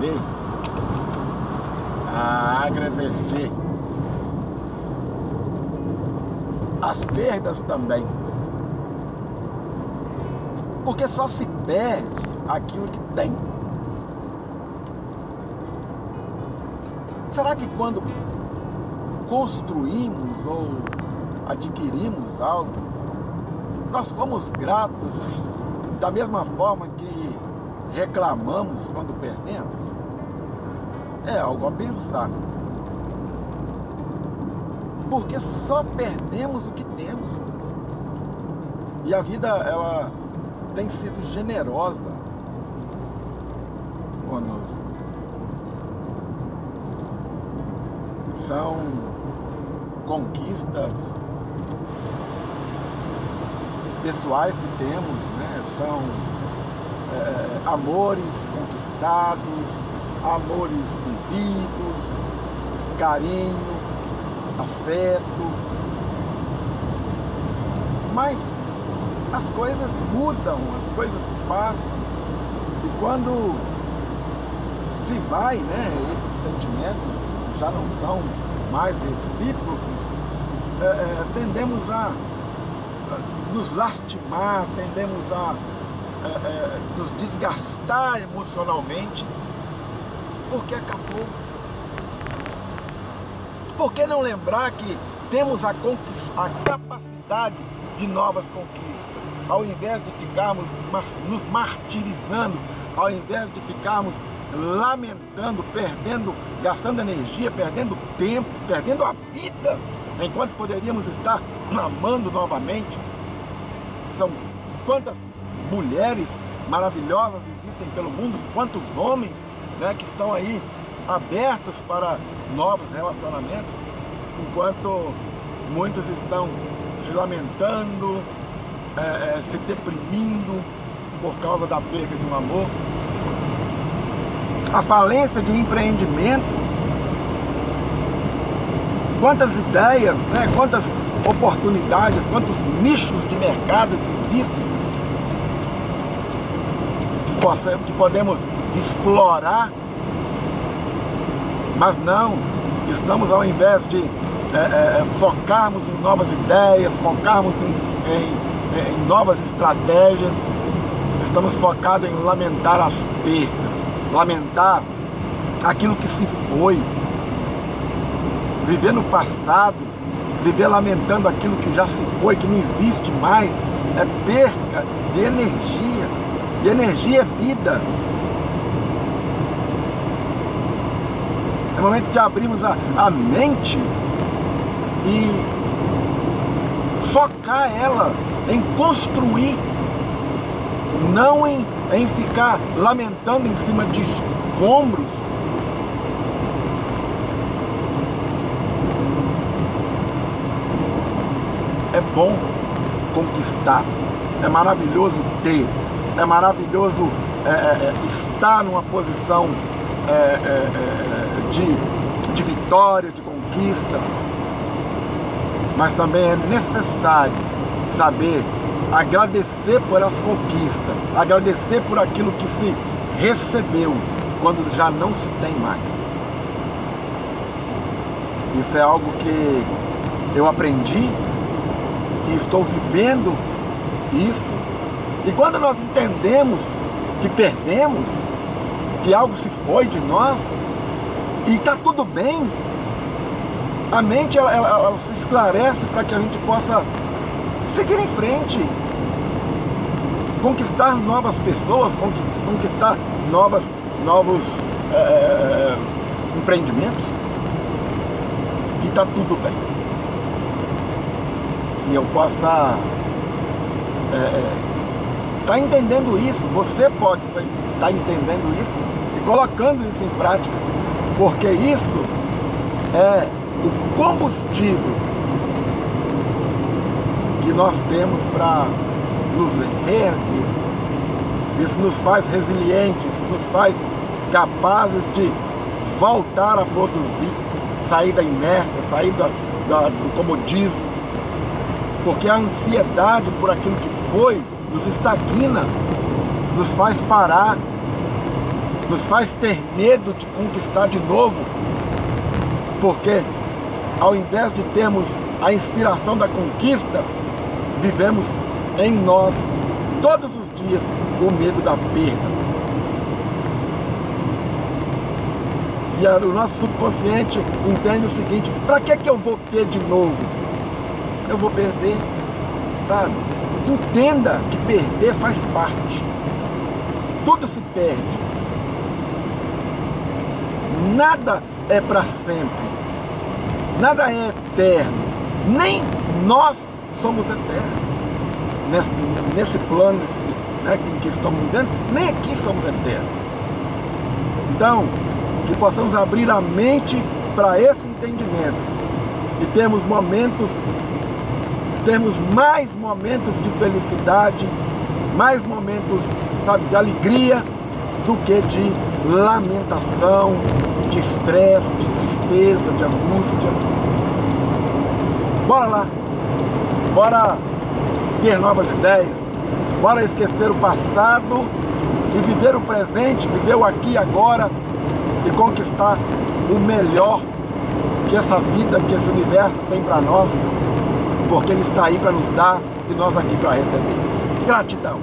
aprender a agradecer as perdas também. Porque só se perde aquilo que tem. Será que quando construímos ou adquirimos algo, nós fomos gratos da mesma forma que reclamamos quando perdemos? É algo a pensar. Porque só perdemos o que temos. E a vida, ela tem sido generosa conosco. São conquistas pessoais que temos, né? são é, amores conquistados, amores vividos, carinho, afeto. Mas as coisas mudam, as coisas passam. E quando se vai, né, esses sentimentos já não são mais recíprocos, é, é, tendemos a, a, nos lastimar, tendemos a é, é nos desgastar emocionalmente, porque acabou. Por que não lembrar que temos a, a capacidade de novas conquistas? Ao invés de ficarmos nos martirizando, ao invés de ficarmos lamentando, perdendo, gastando energia, perdendo tempo, perdendo a vida, enquanto poderíamos estar amando novamente. São quantas mulheres maravilhosas existem pelo mundo, quantos homens né, que estão aí abertos para novos relacionamentos, enquanto muitos estão se lamentando, é, é, se deprimindo por causa da perda de um amor. A falência de um empreendimento, quantas ideias, né, quantas oportunidades, quantos nichos de mercado existem que, podemos explorar, mas não, estamos ao invés de é, é, focarmos em novas ideias, focarmos em, em, em novas estratégias, estamos focados em lamentar as perdas lamentar aquilo que se foi, viver no passado, viver lamentando aquilo que já se foi, que não existe mais, é perca de energia. E energia é vida. É momento de abrirmos a, a mente e focar ela em construir, não em em ficar lamentando em cima de escombros. É bom conquistar, é maravilhoso ter, é maravilhoso é, é, é estar numa posição é, é, é, de, de vitória, de conquista, mas também é necessário saber agradecer por as conquistas, agradecer por aquilo que se recebeu quando já não se tem mais. Isso é algo que eu aprendi e estou vivendo isso. E quando nós entendemos que perdemos, que algo se foi de nós, e está tudo bem, a mente ela, ela, ela se esclarece para que a gente possa seguir em frente, conquistar novas pessoas, conquistar novas, novos é, empreendimentos. E está tudo bem. E eu possa é, tá entendendo isso, você pode estar tá entendendo isso? E colocando isso em prática, porque isso é o combustível que nós temos para nos reerguer. Isso nos faz resilientes, nos faz capazes de voltar a produzir, sair da inércia, sair da, da, do comodismo. Porque a ansiedade por aquilo que foi nos estagna, nos faz parar. Nos faz ter medo de conquistar de novo, porque ao invés de termos a inspiração da conquista, vivemos em nós todos os dias o medo da perda. E o nosso subconsciente entende o seguinte, para que, que eu vou ter de novo? Eu vou perder, sabe? Entenda que perder faz parte. Tudo se perde. Nada é para sempre. Nada é eterno. Nem nós somos eternos. Nesse, nesse plano né, em que estamos vivendo, nem aqui somos eternos. Então, que possamos abrir a mente para esse entendimento e termos momentos, termos mais momentos de felicidade, mais momentos, sabe, de alegria do que de lamentação, de estresse, de tristeza, de angústia. Bora lá, bora ter novas ideias, bora esquecer o passado e viver o presente, viver o aqui e agora e conquistar o melhor que essa vida, que esse universo tem para nós, porque Ele está aí para nos dar e nós aqui para receber. Gratidão.